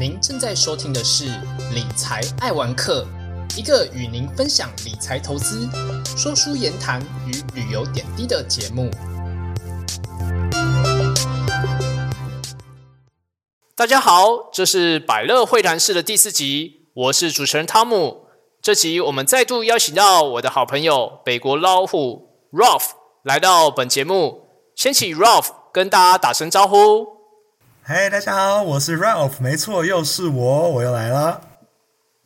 您正在收听的是《理财爱玩客》，一个与您分享理财投资、说书言谈与旅游点滴的节目。大家好，这是百乐会谈室的第四集，我是主持人汤姆。这集我们再度邀请到我的好朋友北国老虎 Ralph 来到本节目，先请 Ralph 跟大家打声招呼。嘿，大家好，我是 Ralph，没错，又是我，我又来了。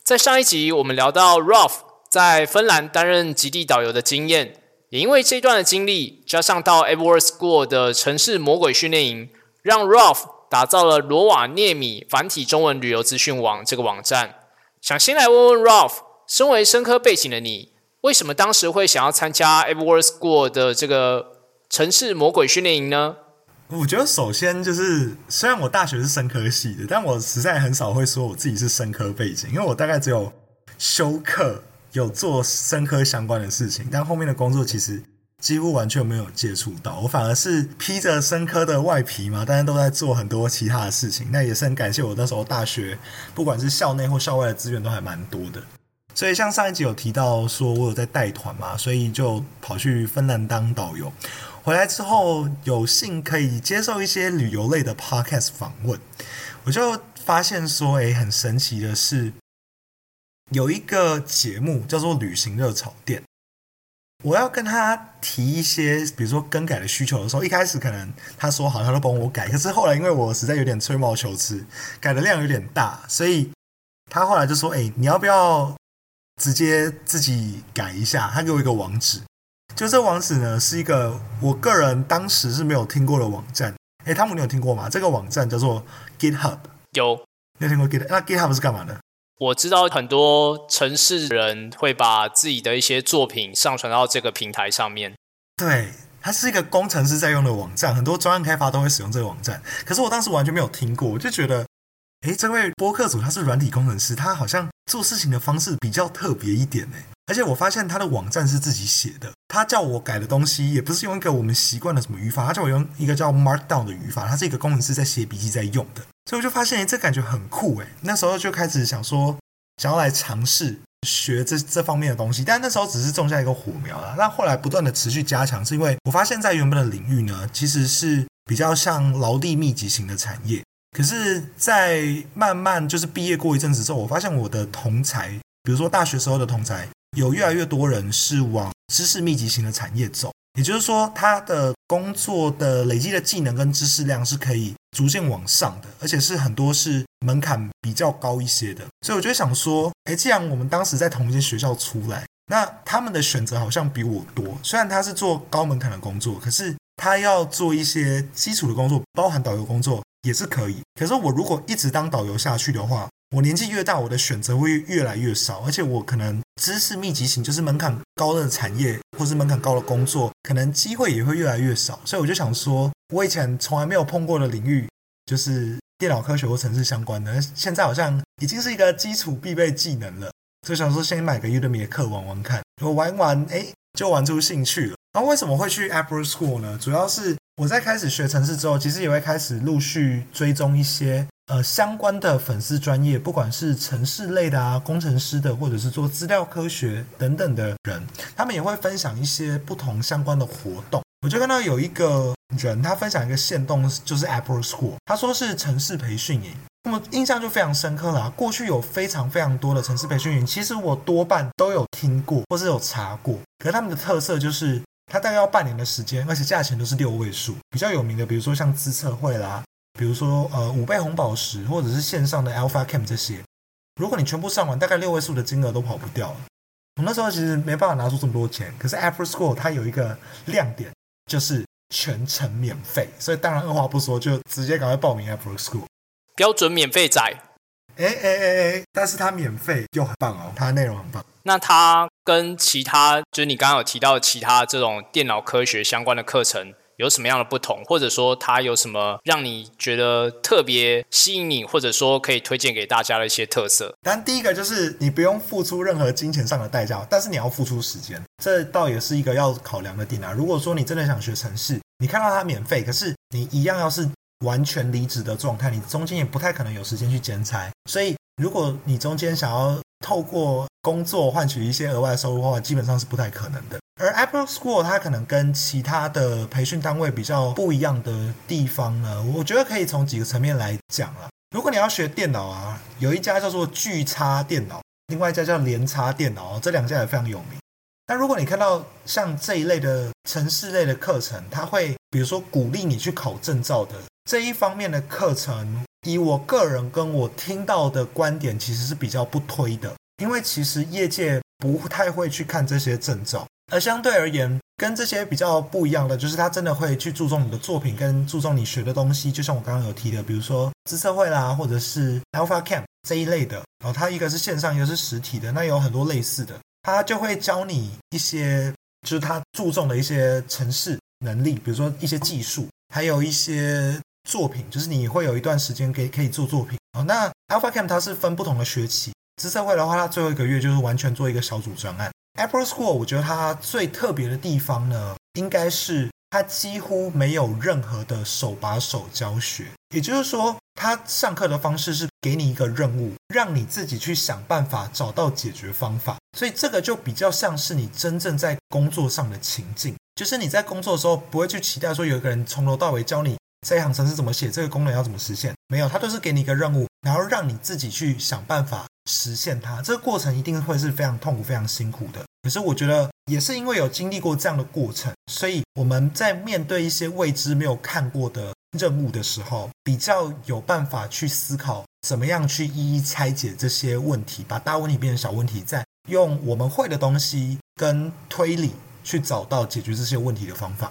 在上一集我们聊到 Ralph 在芬兰担任极地导游的经验，也因为这段的经历，加上到 Everest School 的城市魔鬼训练营，让 Ralph 打造了罗瓦涅米繁体中文旅游资讯网这个网站。想先来问问 Ralph。身为生科背景的你，为什么当时会想要参加 Everest School 的这个城市魔鬼训练营呢？我觉得首先就是，虽然我大学是生科系的，但我实在很少会说我自己是生科背景，因为我大概只有修课有做生科相关的事情，但后面的工作其实几乎完全没有接触到。我反而是披着生科的外皮嘛，大家都在做很多其他的事情。那也是很感谢我那时候大学，不管是校内或校外的资源都还蛮多的。所以，像上一集有提到说，我有在带团嘛，所以就跑去芬兰当导游。回来之后，有幸可以接受一些旅游类的 podcast 访问，我就发现说，诶，很神奇的是，有一个节目叫做《旅行热炒店》，我要跟他提一些，比如说更改的需求的时候，一开始可能他说好，他都帮我改，可是后来因为我实在有点吹毛求疵，改的量有点大，所以他后来就说，诶，你要不要？直接自己改一下，他给我一个网址，就这网址呢是一个我个人当时是没有听过的网站。哎，汤姆，你有听过吗？这个网站叫做 GitHub。有，你有听过 GitHub？那 GitHub 是干嘛的？我知道很多城市人会把自己的一些作品上传到这个平台上面。对，它是一个工程师在用的网站，很多专案开发都会使用这个网站。可是我当时完全没有听过，我就觉得。诶，这位播客组他是软体工程师，他好像做事情的方式比较特别一点呢。而且我发现他的网站是自己写的，他叫我改的东西也不是用一个我们习惯的什么语法，他叫我用一个叫 Markdown 的语法，他是一个工程师在写笔记在用的，所以我就发现诶，这感觉很酷诶。那时候就开始想说，想要来尝试学这这方面的东西，但那时候只是种下一个火苗了。那后来不断的持续加强，是因为我发现，在原本的领域呢，其实是比较像劳力密集型的产业。可是，在慢慢就是毕业过一阵子之后，我发现我的同才，比如说大学时候的同才，有越来越多人是往知识密集型的产业走。也就是说，他的工作的累积的技能跟知识量是可以逐渐往上的，而且是很多是门槛比较高一些的。所以我就想说，哎，既然我们当时在同一间学校出来，那他们的选择好像比我多。虽然他是做高门槛的工作，可是他要做一些基础的工作，包含导游工作。也是可以，可是我如果一直当导游下去的话，我年纪越大，我的选择会越来越少，而且我可能知识密集型，就是门槛高的产业或是门槛高的工作，可能机会也会越来越少。所以我就想说，我以前从来没有碰过的领域，就是电脑科学或城市相关的，现在好像已经是一个基础必备技能了。所以想说，先买个 Udemy 的课玩玩看，我玩玩，哎，就玩出兴趣了。然后为什么会去 Apple School 呢？主要是我在开始学城市之后，其实也会开始陆续追踪一些呃相关的粉丝专业，不管是城市类的啊、工程师的，或者是做资料科学等等的人，他们也会分享一些不同相关的活动。我就看到有一个人，他分享一个线动，就是 Apple School，他说是城市培训营，那么印象就非常深刻了。过去有非常非常多的城市培训营，其实我多半都有听过或是有查过，可是他们的特色就是。它大概要半年的时间，而且价钱都是六位数。比较有名的，比如说像资策会啦，比如说呃五倍红宝石，或者是线上的 Alpha Camp 这些，如果你全部上完，大概六位数的金额都跑不掉了。我那时候其实没办法拿出这么多钱，可是 Apple School 它有一个亮点，就是全程免费，所以当然二话不说就直接赶快报名 Apple School，标准免费仔。哎哎哎哎，但是它免费又很棒哦，它的内容很棒。那它跟其他，就是你刚刚有提到其他这种电脑科学相关的课程有什么样的不同，或者说它有什么让你觉得特别吸引你，或者说可以推荐给大家的一些特色？但第一个就是你不用付出任何金钱上的代价，但是你要付出时间，这倒也是一个要考量的点啊。如果说你真的想学城市，你看到它免费，可是你一样要是完全离职的状态，你中间也不太可能有时间去兼差。所以，如果你中间想要透过工作换取一些额外收入的话，基本上是不太可能的。而 Apple School 它可能跟其他的培训单位比较不一样的地方呢，我觉得可以从几个层面来讲了。如果你要学电脑啊，有一家叫做巨差电脑，另外一家叫联差电脑，这两家也非常有名。那如果你看到像这一类的城市类的课程，它会比如说鼓励你去考证照的这一方面的课程，以我个人跟我听到的观点，其实是比较不推的，因为其实业界不太会去看这些证照。而相对而言，跟这些比较不一样的，就是他真的会去注重你的作品，跟注重你学的东西。就像我刚刚有提的，比如说资策会啦，或者是 Alpha Camp 这一类的。然后它一个是线上，一个是实体的，那有很多类似的。他就会教你一些，就是他注重的一些城市能力，比如说一些技术，还有一些作品，就是你会有一段时间可以可以做作品。哦，那 Alpha Camp 它是分不同的学期，资策会的话，它最后一个月就是完全做一个小组专案。Apple School，我觉得它最特别的地方呢，应该是它几乎没有任何的手把手教学。也就是说，它上课的方式是给你一个任务，让你自己去想办法找到解决方法。所以这个就比较像是你真正在工作上的情境，就是你在工作的时候不会去期待说有一个人从头到尾教你这一行程式怎么写，这个功能要怎么实现。没有，它都是给你一个任务，然后让你自己去想办法。实现它，这个过程一定会是非常痛苦、非常辛苦的。可是我觉得，也是因为有经历过这样的过程，所以我们在面对一些未知、没有看过的任务的时候，比较有办法去思考怎么样去一一拆解这些问题，把大问题变成小问题，再用我们会的东西跟推理去找到解决这些问题的方法。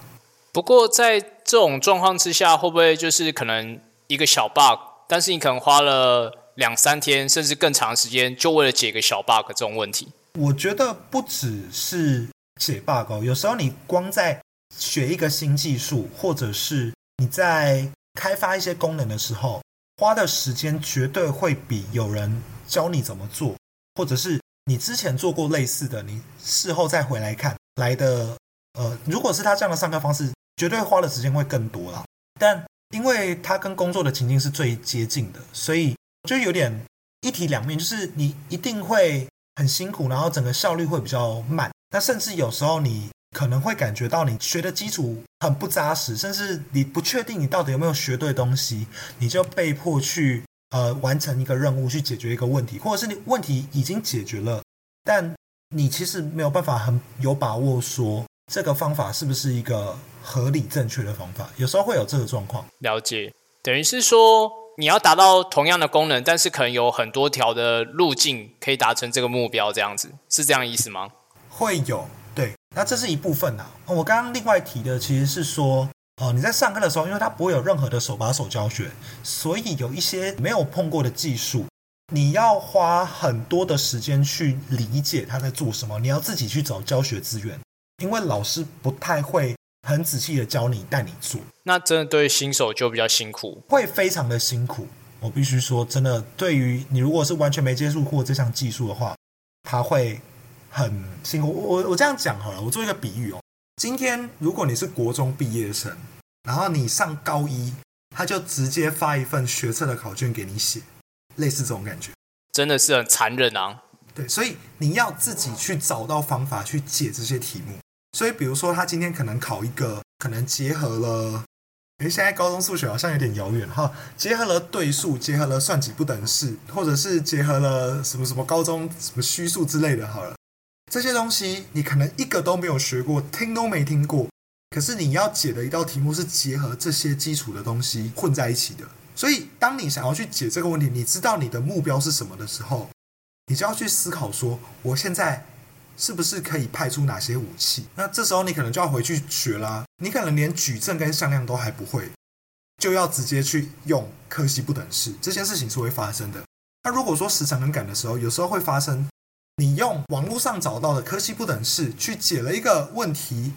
不过，在这种状况之下，会不会就是可能一个小 bug，但是你可能花了。两三天甚至更长时间，就为了解一个小 bug 这种问题。我觉得不只是解 bug，有时候你光在学一个新技术，或者是你在开发一些功能的时候，花的时间绝对会比有人教你怎么做，或者是你之前做过类似的，你事后再回来看来的。呃，如果是他这样的上课方式，绝对花的时间会更多了。但因为他跟工作的情境是最接近的，所以。就有点一体两面，就是你一定会很辛苦，然后整个效率会比较慢。那甚至有时候你可能会感觉到你学的基础很不扎实，甚至你不确定你到底有没有学对东西，你就被迫去呃完成一个任务，去解决一个问题，或者是你问题已经解决了，但你其实没有办法很有把握说这个方法是不是一个合理正确的方法。有时候会有这个状况。了解，等于是说。你要达到同样的功能，但是可能有很多条的路径可以达成这个目标，这样子是这样意思吗？会有，对，那这是一部分呐。我刚刚另外提的其实是说，哦，你在上课的时候，因为它不会有任何的手把手教学，所以有一些没有碰过的技术，你要花很多的时间去理解他在做什么，你要自己去找教学资源，因为老师不太会。很仔细的教你，带你做，那真的对新手就比较辛苦，会非常的辛苦。我必须说，真的，对于你如果是完全没接触过这项技术的话，他会很辛苦。我我这样讲好了，我做一个比喻哦。今天如果你是国中毕业生，然后你上高一，他就直接发一份学测的考卷给你写，类似这种感觉，真的是很残忍啊。对，所以你要自己去找到方法去解这些题目。所以，比如说，他今天可能考一个，可能结合了，诶，现在高中数学好像有点遥远哈，结合了对数，结合了算几不等式，或者是结合了什么什么高中什么虚数之类的，好了，这些东西你可能一个都没有学过，听都没听过，可是你要解的一道题目是结合这些基础的东西混在一起的，所以当你想要去解这个问题，你知道你的目标是什么的时候，你就要去思考说，我现在。是不是可以派出哪些武器？那这时候你可能就要回去学啦。你可能连矩阵跟向量都还不会，就要直接去用柯西不等式。这件事情是会发生的。那如果说时长很赶的时候，有时候会发生，你用网络上找到的柯西不等式去解了一个问题，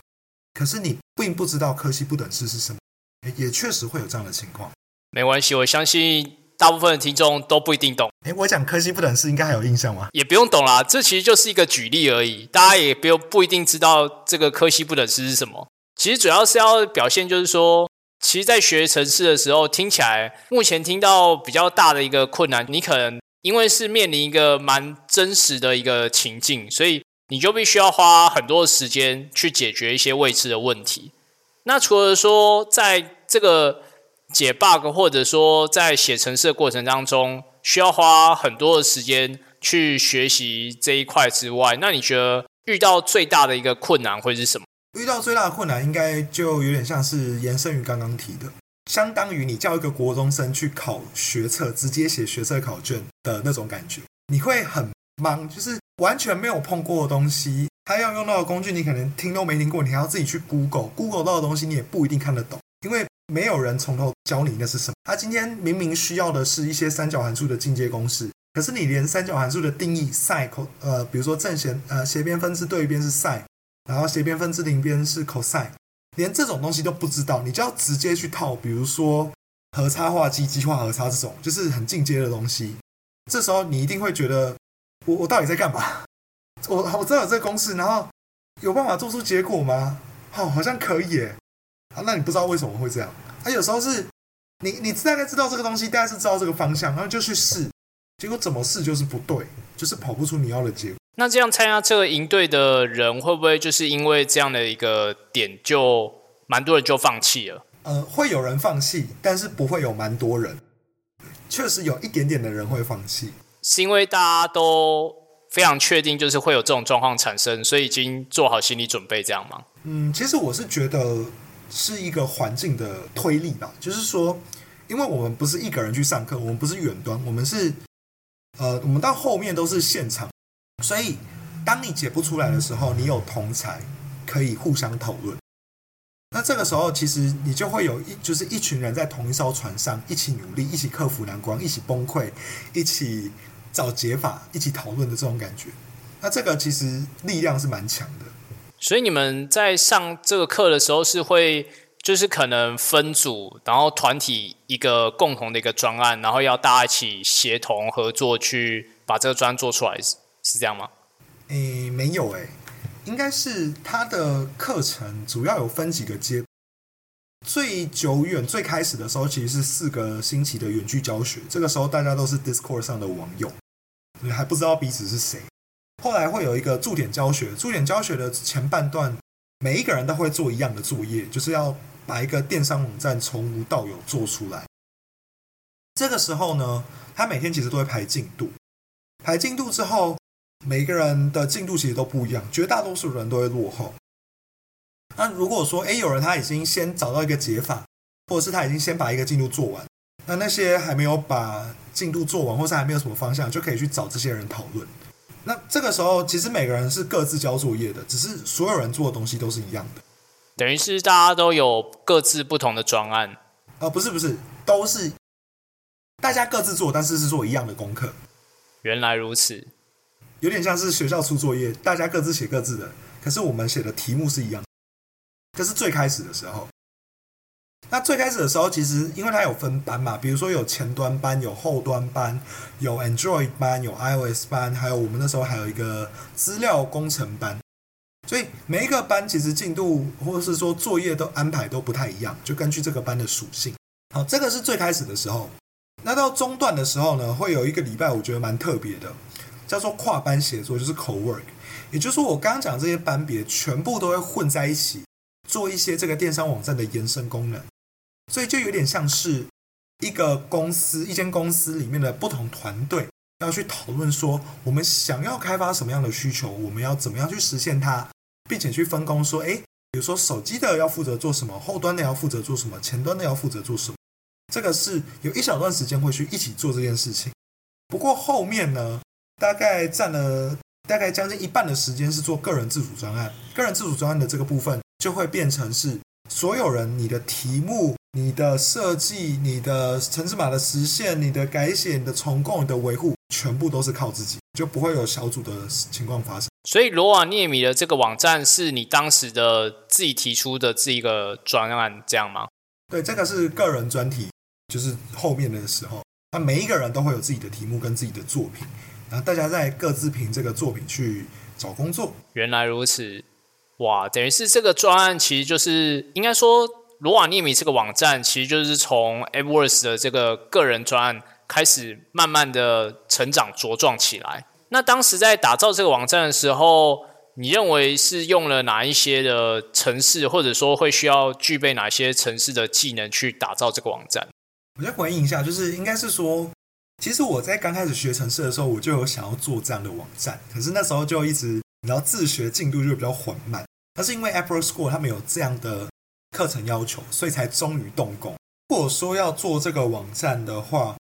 可是你并不知道柯西不等式是什么，也确实会有这样的情况。没关系，我相信。大部分的听众都不一定懂。哎，我讲科西不等式应该还有印象吗？也不用懂啦，这其实就是一个举例而已。大家也不用不一定知道这个科西不等式是什么。其实主要是要表现，就是说其实，在学城市的时候，听起来目前听到比较大的一个困难，你可能因为是面临一个蛮真实的一个情境，所以你就必须要花很多的时间去解决一些未知的问题。那除了说在这个解 bug 或者说在写程式的过程当中，需要花很多的时间去学习这一块之外，那你觉得遇到最大的一个困难会是什么？遇到最大的困难，应该就有点像是延伸于刚刚提的，相当于你叫一个国中生去考学测，直接写学测考卷的那种感觉，你会很忙，就是完全没有碰过的东西，他要用到的工具，你可能听都没听过，你还要自己去 Google，Google 到的东西你也不一定看得懂，因为没有人从头教你那是什么。他今天明明需要的是一些三角函数的进阶公式，可是你连三角函数的定义 sin 呃，比如说正弦呃斜边分支对边是 sin。然后斜边分之邻边是 cosine，连这种东西都不知道，你就要直接去套，比如说和差化积、积化和差这种，就是很进阶的东西。这时候你一定会觉得，我我到底在干嘛？我我知道有这个公式，然后有办法做出结果吗？哦，好像可以耶。啊，那你不知道为什么会这样？啊，有时候是你你大概知道这个东西，大概是知道这个方向，然后就去试，结果怎么试就是不对，就是跑不出你要的结果。那这样参加这个营队的人，会不会就是因为这样的一个点，就蛮多人就放弃了？呃，会有人放弃，但是不会有蛮多人。确实有一点点的人会放弃，是因为大家都非常确定，就是会有这种状况产生，所以已经做好心理准备，这样吗？嗯，其实我是觉得是一个环境的推力吧，就是说，因为我们不是一个人去上课，我们不是远端，我们是呃，我们到后面都是现场。所以，当你解不出来的时候，你有同才可以互相讨论。那这个时候，其实你就会有一，就是一群人在同一艘船上，一起努力，一起克服难关，一起崩溃，一起找解法，一起讨论的这种感觉。那这个其实力量是蛮强的。所以你们在上这个课的时候，是会就是可能分组，然后团体一个共同的一个专案，然后要大家一起协同合作去把这个专案做出来。是是这样吗？诶，没有诶，应该是他的课程主要有分几个阶。最久远、最开始的时候，其实是四个星期的远距教学。这个时候大家都是 Discord 上的网友，你还不知道彼此是谁。后来会有一个驻点教学，驻点教学的前半段，每一个人都会做一样的作业，就是要把一个电商网站从无到有做出来。这个时候呢，他每天其实都会排进度，排进度之后。每一个人的进度其实都不一样，绝大多数人都会落后。那如果说，哎，有人他已经先找到一个解法，或者是他已经先把一个进度做完，那那些还没有把进度做完，或是还没有什么方向，就可以去找这些人讨论。那这个时候，其实每个人是各自交作业的，只是所有人做的东西都是一样的，等于是大家都有各自不同的专案。呃，不是不是，都是大家各自做，但是是做一样的功课。原来如此。有点像是学校出作业，大家各自写各自的，可是我们写的题目是一样。这是最开始的时候。那最开始的时候，其实因为它有分班嘛，比如说有前端班、有后端班、有 Android 班、有 iOS 班，还有我们那时候还有一个资料工程班。所以每一个班其实进度或者是说作业都安排都不太一样，就根据这个班的属性。好，这个是最开始的时候。那到中段的时候呢，会有一个礼拜，我觉得蛮特别的。叫做跨班协作，就是 co-work，也就是说，我刚刚讲这些班别全部都会混在一起，做一些这个电商网站的延伸功能，所以就有点像是一个公司，一间公司里面的不同团队要去讨论说，我们想要开发什么样的需求，我们要怎么样去实现它，并且去分工，说，诶，比如说手机的要负责做什么，后端的要负责做什么，前端的要负责做什么，这个是有一小段时间会去一起做这件事情。不过后面呢？大概占了大概将近一半的时间是做个人自主专案，个人自主专案的这个部分就会变成是所有人你的题目、你的设计、你的城市码的实现、你的改写、你的重构、你的维护，全部都是靠自己，就不会有小组的情况发生。所以罗瓦涅米的这个网站是你当时的自己提出的这一个专案，这样吗？对，这个是个人专题，就是后面的时候，那每一个人都会有自己的题目跟自己的作品。然后大家在各自凭这个作品去找工作。原来如此，哇，等于是这个专案其实就是应该说罗瓦涅米这个网站其实就是从 AppWorks 的这个个人专案开始，慢慢的成长茁壮起来。那当时在打造这个网站的时候，你认为是用了哪一些的城市，或者说会需要具备哪些城市的技能去打造这个网站？我再回应一下，就是应该是说，其实我在刚开始学城市的时候，我就有想要做这样的网站，可是那时候就一直，然后自学进度就比较缓慢。那是因为 Apple School 他们有这样的课程要求，所以才终于动工。如果说要做这个网站的话，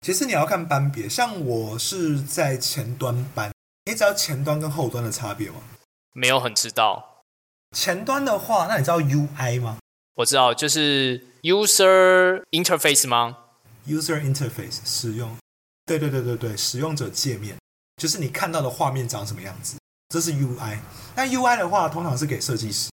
其实你要看班别，像我是在前端班，你知道前端跟后端的差别吗？没有很知道。前端的话，那你知道 UI 吗？我知道，就是 User Interface 吗？User Interface 使用，对对对对对，使用者界面，就是你看到的画面长什么样子，这是 UI。那 UI 的话，通常是给设计师，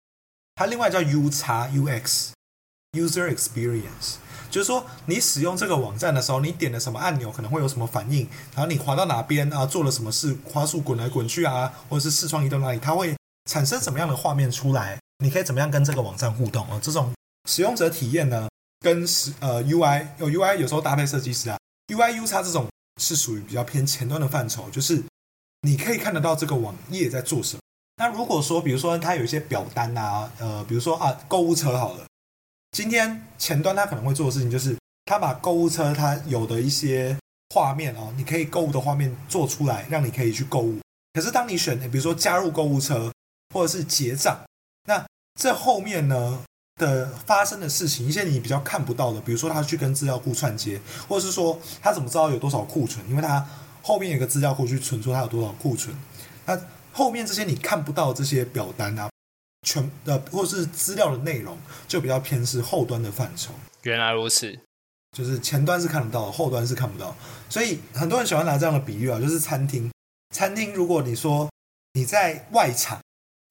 它另外叫 U 叉 UX，User Experience。就是说，你使用这个网站的时候，你点了什么按钮，可能会有什么反应，然后你滑到哪边啊，做了什么事，花束滚来滚去啊，或者是视窗移动哪里，它会产生什么样的画面出来？你可以怎么样跟这个网站互动啊？这种使用者体验呢，跟使呃 UI 有 UI 有时候搭配设计师啊，UI U 叉这种是属于比较偏前端的范畴，就是你可以看得到这个网页在做什么。那如果说，比如说它有一些表单啊，呃，比如说啊购物车好了。今天前端他可能会做的事情就是，他把购物车它有的一些画面哦，你可以购物的画面做出来，让你可以去购物。可是当你选，比如说加入购物车或者是结账，那这后面呢的发生的事情，一些你比较看不到的，比如说他去跟资料库串接，或者是说他怎么知道有多少库存，因为他后面有个资料库去存出它有多少库存。那后面这些你看不到这些表单啊。全呃，或是资料的内容就比较偏是后端的范畴。原来如此，就是前端是看得到，后端是看不到。所以很多人喜欢拿这样的比喻啊，就是餐厅。餐厅如果你说你在外场，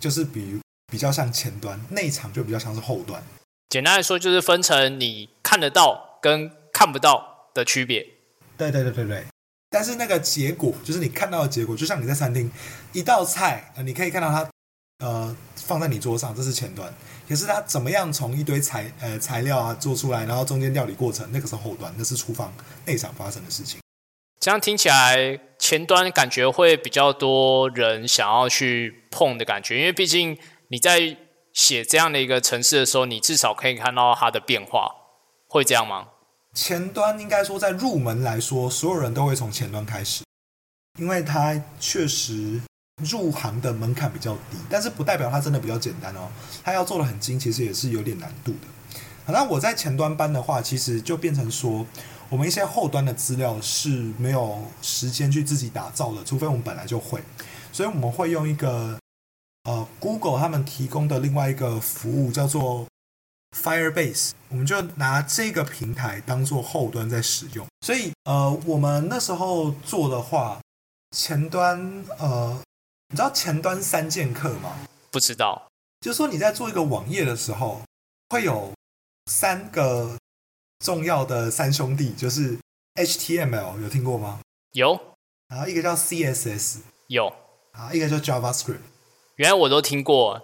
就是比比较像前端；内场就比较像是后端。简单来说，就是分成你看得到跟看不到的区别。对对对对对。但是那个结果，就是你看到的结果，就像你在餐厅一道菜，你可以看到它。呃，放在你桌上，这是前端。可是它怎么样从一堆材呃材料啊做出来，然后中间料理过程，那个是后端，那是厨房内场发生的事情。这样听起来，前端感觉会比较多人想要去碰的感觉，因为毕竟你在写这样的一个城市的时候，你至少可以看到它的变化，会这样吗？前端应该说，在入门来说，所有人都会从前端开始，因为它确实。入行的门槛比较低，但是不代表它真的比较简单哦。它要做的很精，其实也是有点难度的。那我在前端班的话，其实就变成说，我们一些后端的资料是没有时间去自己打造的，除非我们本来就会。所以我们会用一个呃，Google 他们提供的另外一个服务叫做 Firebase，我们就拿这个平台当做后端在使用。所以呃，我们那时候做的话，前端呃。你知道前端三剑客吗？不知道，就是说你在做一个网页的时候，会有三个重要的三兄弟，就是 HTML 有听过吗？有。然后一个叫 CSS，有。啊，一个叫 JavaScript。原来我都听过，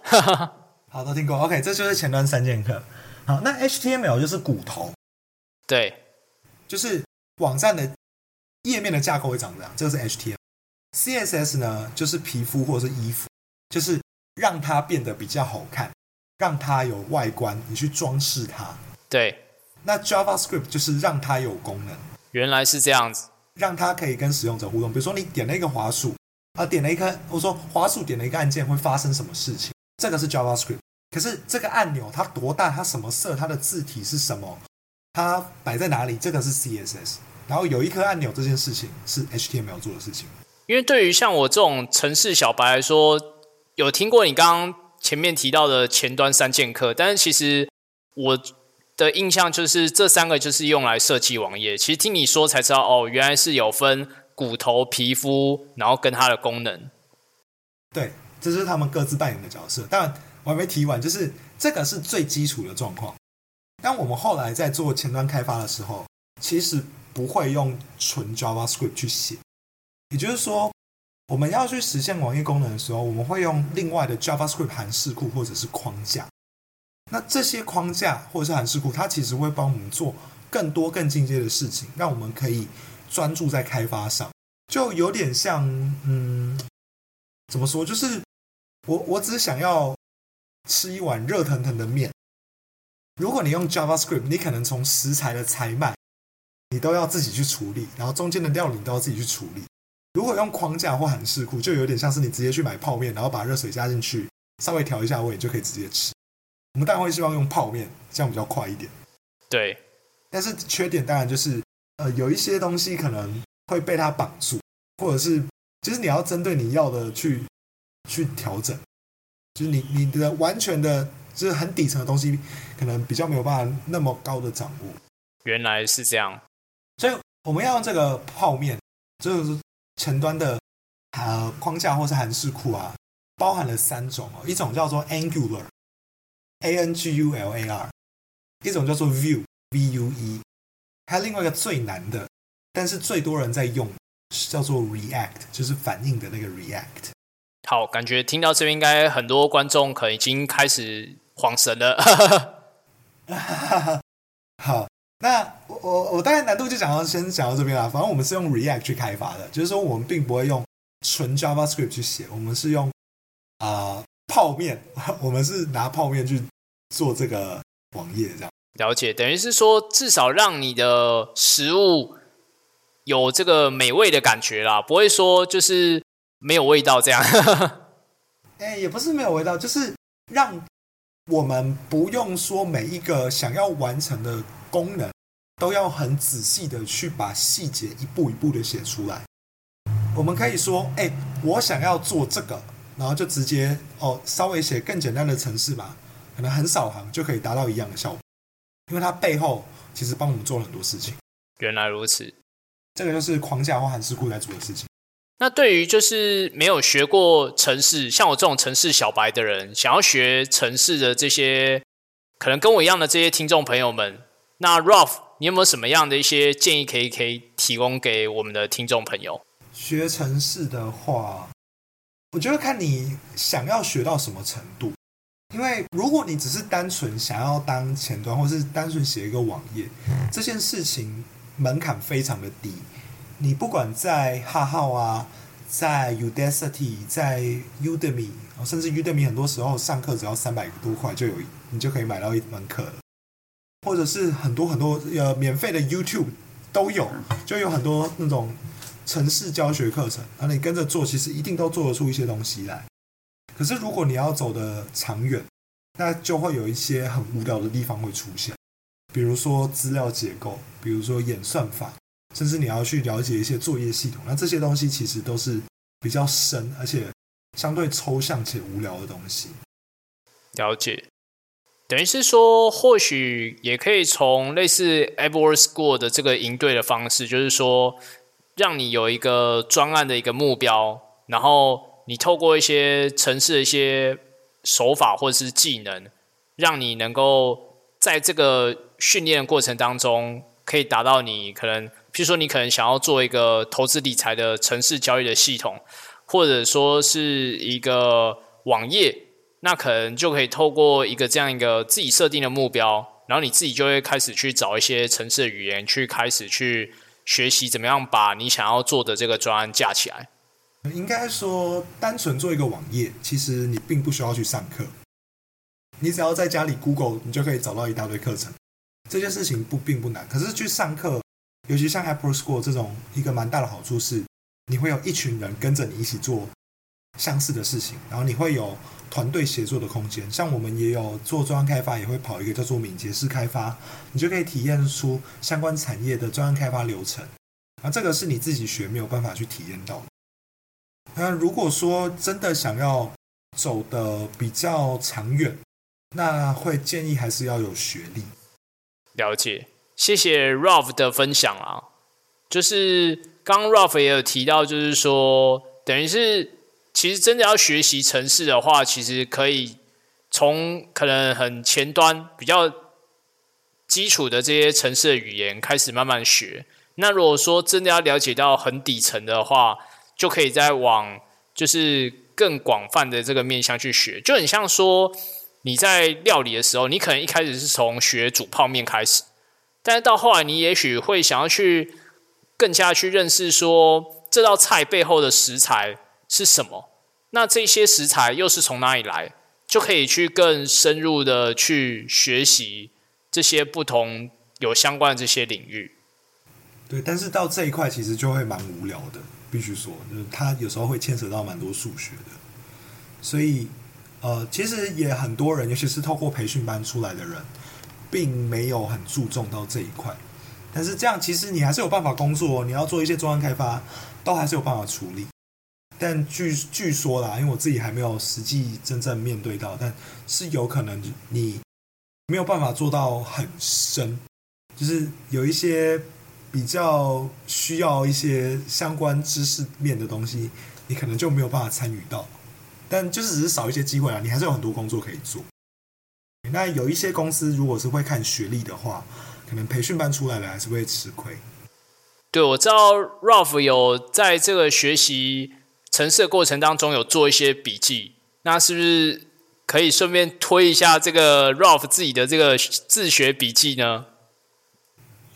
好，都听过。OK，这就是前端三剑客。好，那 HTML 就是骨头，对，就是网站的页面的架构会长这样，这个是 HTML。CSS 呢，就是皮肤或者是衣服，就是让它变得比较好看，让它有外观，你去装饰它。对。那 JavaScript 就是让它有功能。原来是这样子，让它可以跟使用者互动。比如说你点了一个滑鼠，啊，点了一个，我说滑鼠点了一个按键会发生什么事情？这个是 JavaScript。可是这个按钮它多大？它什么色？它的字体是什么？它摆在哪里？这个是 CSS。然后有一颗按钮这件事情是 HTML 做的事情。因为对于像我这种城市小白来说，有听过你刚刚前面提到的前端三剑客，但是其实我的印象就是这三个就是用来设计网页。其实听你说才知道，哦，原来是有分骨头、皮肤，然后跟它的功能。对，这是他们各自扮演的角色。但我还没提完，就是这个是最基础的状况。当我们后来在做前端开发的时候，其实不会用纯 JavaScript 去写。也就是说，我们要去实现网页功能的时候，我们会用另外的 JavaScript 函式库或者是框架。那这些框架或者是函式库，它其实会帮我们做更多更进阶的事情，让我们可以专注在开发上，就有点像，嗯，怎么说？就是我我只想要吃一碗热腾腾的面。如果你用 JavaScript，你可能从食材的采买，你都要自己去处理，然后中间的料理都要自己去处理。如果用框架或函式库，就有点像是你直接去买泡面，然后把热水加进去，稍微调一下味，就可以直接吃。我们当然会希望用泡面，这样比较快一点。对，但是缺点当然就是，呃，有一些东西可能会被它绑住，或者是，就是你要针对你要的去去调整，就是你你的完全的，就是很底层的东西，可能比较没有办法那么高的掌握。原来是这样，所以我们要用这个泡面，就是前端的呃框架或是函式库啊，包含了三种哦，一种叫做 Angular。A N G U L A R，一种叫做 Vue V U E，还有另外一个最难的，但是最多人在用，叫做 React，就是反应的那个 React。好，感觉听到这边应该很多观众可能已经开始恍神了。好，那我我我大概难度就讲到先讲到这边啦。反正我们是用 React 去开发的，就是说我们并不会用纯 JavaScript 去写，我们是用啊。泡面，我们是拿泡面去做这个网页，这样了解，等于是说至少让你的食物有这个美味的感觉啦，不会说就是没有味道这样。哎，也不是没有味道，就是让我们不用说每一个想要完成的功能都要很仔细的去把细节一步一步的写出来。我们可以说，哎，我想要做这个。然后就直接哦，稍微写更简单的程式吧，可能很少行就可以达到一样的效果，因为它背后其实帮我们做了很多事情。原来如此，这个就是框架或函数库在做的事情。那对于就是没有学过城市，像我这种城市小白的人，想要学城市的这些，可能跟我一样的这些听众朋友们，那 Ralph，你有没有什么样的一些建议可以可以提供给我们的听众朋友？学城市的话。我觉得看你想要学到什么程度，因为如果你只是单纯想要当前端，或是单纯写一个网页，这件事情门槛非常的低。你不管在哈号啊，在 Udacity，在 Udemy，甚至 Udemy 很多时候上课只要三百多块就有，你就可以买到一门课了。或者是很多很多呃免费的 YouTube 都有，就有很多那种。城市教学课程，而你跟着做，其实一定都做得出一些东西来。可是如果你要走的长远，那就会有一些很无聊的地方会出现，比如说资料结构，比如说演算法，甚至你要去了解一些作业系统。那这些东西其实都是比较深，而且相对抽象且无聊的东西。了解，等于是说，或许也可以从类似 a b o r Score 的这个营队的方式，就是说。让你有一个专案的一个目标，然后你透过一些城市的一些手法或者是技能，让你能够在这个训练过程当中，可以达到你可能，譬如说你可能想要做一个投资理财的城市交易的系统，或者说是一个网页，那可能就可以透过一个这样一个自己设定的目标，然后你自己就会开始去找一些城市的语言，去开始去。学习怎么样把你想要做的这个专案架起来？应该说，单纯做一个网页，其实你并不需要去上课，你只要在家里 Google，你就可以找到一大堆课程。这件事情不并不难。可是去上课，尤其像 Apple School 这种，一个蛮大的好处是，你会有一群人跟着你一起做相似的事情，然后你会有。团队协作的空间，像我们也有做专案开发，也会跑一个叫做敏捷式开发，你就可以体验出相关产业的专案开发流程。啊，这个是你自己学没有办法去体验到。那如果说真的想要走的比较长远，那会建议还是要有学历。了解，谢谢 Ralph 的分享啊。就是刚 Ralph 也有提到，就是说等于是。其实真的要学习城市的话，其实可以从可能很前端、比较基础的这些城市的语言开始慢慢学。那如果说真的要了解到很底层的话，就可以再往就是更广泛的这个面向去学。就很像说，你在料理的时候，你可能一开始是从学煮泡面开始，但是到后来，你也许会想要去更加去认识说这道菜背后的食材是什么，那这些食材又是从哪里来，就可以去更深入的去学习这些不同有相关的这些领域。对，但是到这一块其实就会蛮无聊的，必须说，就是它有时候会牵扯到蛮多数学的，所以呃，其实也很多人，尤其是透过培训班出来的人，并没有很注重到这一块。但是这样，其实你还是有办法工作，你要做一些专案开发，都还是有办法处理。但据据说啦，因为我自己还没有实际真正面对到，但是有可能你没有办法做到很深，就是有一些。比较需要一些相关知识面的东西，你可能就没有办法参与到，但就是只是少一些机会啊，你还是有很多工作可以做。那有一些公司如果是会看学历的话，可能培训班出来了还是会吃亏。对，我知道 Ralph 有在这个学习城市的过程当中有做一些笔记，那是不是可以顺便推一下这个 Ralph 自己的这个自学笔记呢？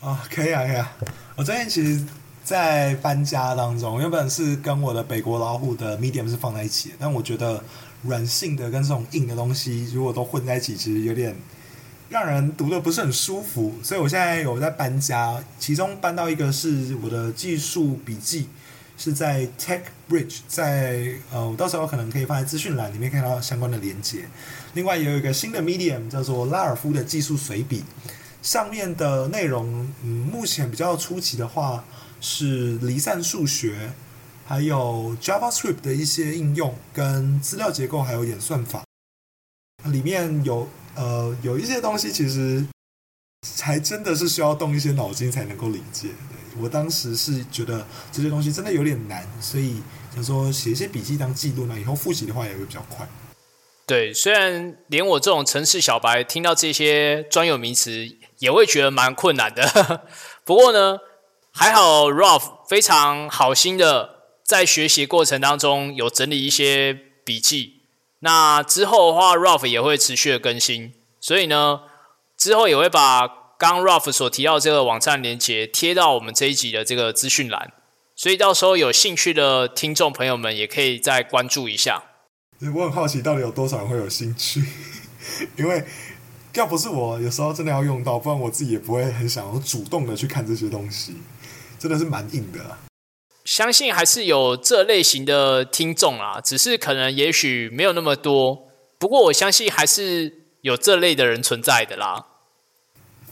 啊，可以啊，可以啊！我最近其实，在搬家当中，原本是跟我的北国老虎的 Medium 是放在一起的，但我觉得软性的跟这种硬的东西，如果都混在一起，其实有点让人读的不是很舒服。所以我现在有在搬家，其中搬到一个是我的技术笔记，是在 Tech Bridge，在呃，我到时候可能可以放在资讯栏里面看到相关的连接。另外也有一个新的 Medium 叫做拉尔夫的技术随笔。上面的内容，嗯，目前比较初级的话是离散数学，还有 JavaScript 的一些应用跟资料结构，还有演算法。里面有呃有一些东西，其实还真的是需要动一些脑筋才能够理解。我当时是觉得这些东西真的有点难，所以想说写一些笔记当记录呢，以后复习的话也会比较快。对，虽然连我这种城市小白听到这些专有名词。也会觉得蛮困难的，不过呢，还好 Ralph 非常好心的在学习过程当中有整理一些笔记。那之后的话，Ralph 也会持续的更新，所以呢，之后也会把刚 Ralph 所提到这个网站连接贴到我们这一集的这个资讯栏，所以到时候有兴趣的听众朋友们也可以再关注一下。我很好奇，到底有多少人会有兴趣，因为。要不是我有时候真的要用到，不然我自己也不会很想要主动的去看这些东西，真的是蛮硬的。相信还是有这类型的听众啦，只是可能也许没有那么多，不过我相信还是有这类的人存在的啦。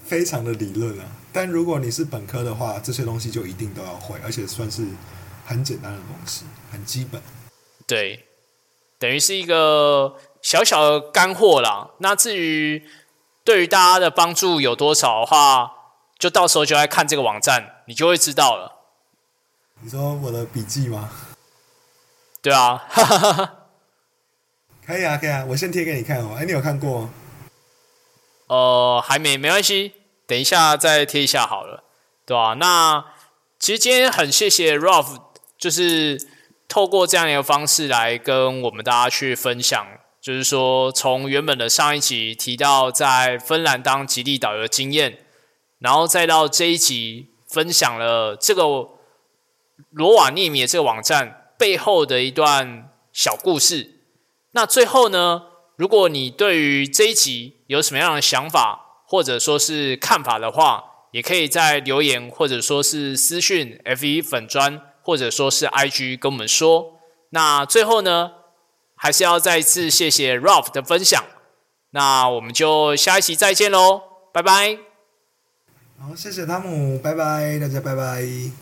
非常的理论啊，但如果你是本科的话，这些东西就一定都要会，而且算是很简单的东西，很基本。对，等于是一个小小的干货啦。那至于。对于大家的帮助有多少的话，就到时候就来看这个网站，你就会知道了。你说我的笔记吗？对啊，哈哈哈可以啊，可以啊，我先贴给你看哦。哎，你有看过？呃，还没，没关系，等一下再贴一下好了，对吧？那其实今天很谢谢 Ralph，就是透过这样一个方式来跟我们大家去分享。就是说，从原本的上一集提到在芬兰当极地导游的经验，然后再到这一集分享了这个罗瓦涅米这个网站背后的一段小故事。那最后呢，如果你对于这一集有什么样的想法或者说是看法的话，也可以在留言或者说是私讯 F 一粉砖或者说是 IG 跟我们说。那最后呢？还是要再次谢谢 Ralph 的分享，那我们就下一期再见喽，拜拜。好，谢谢汤姆，拜拜，大家拜拜。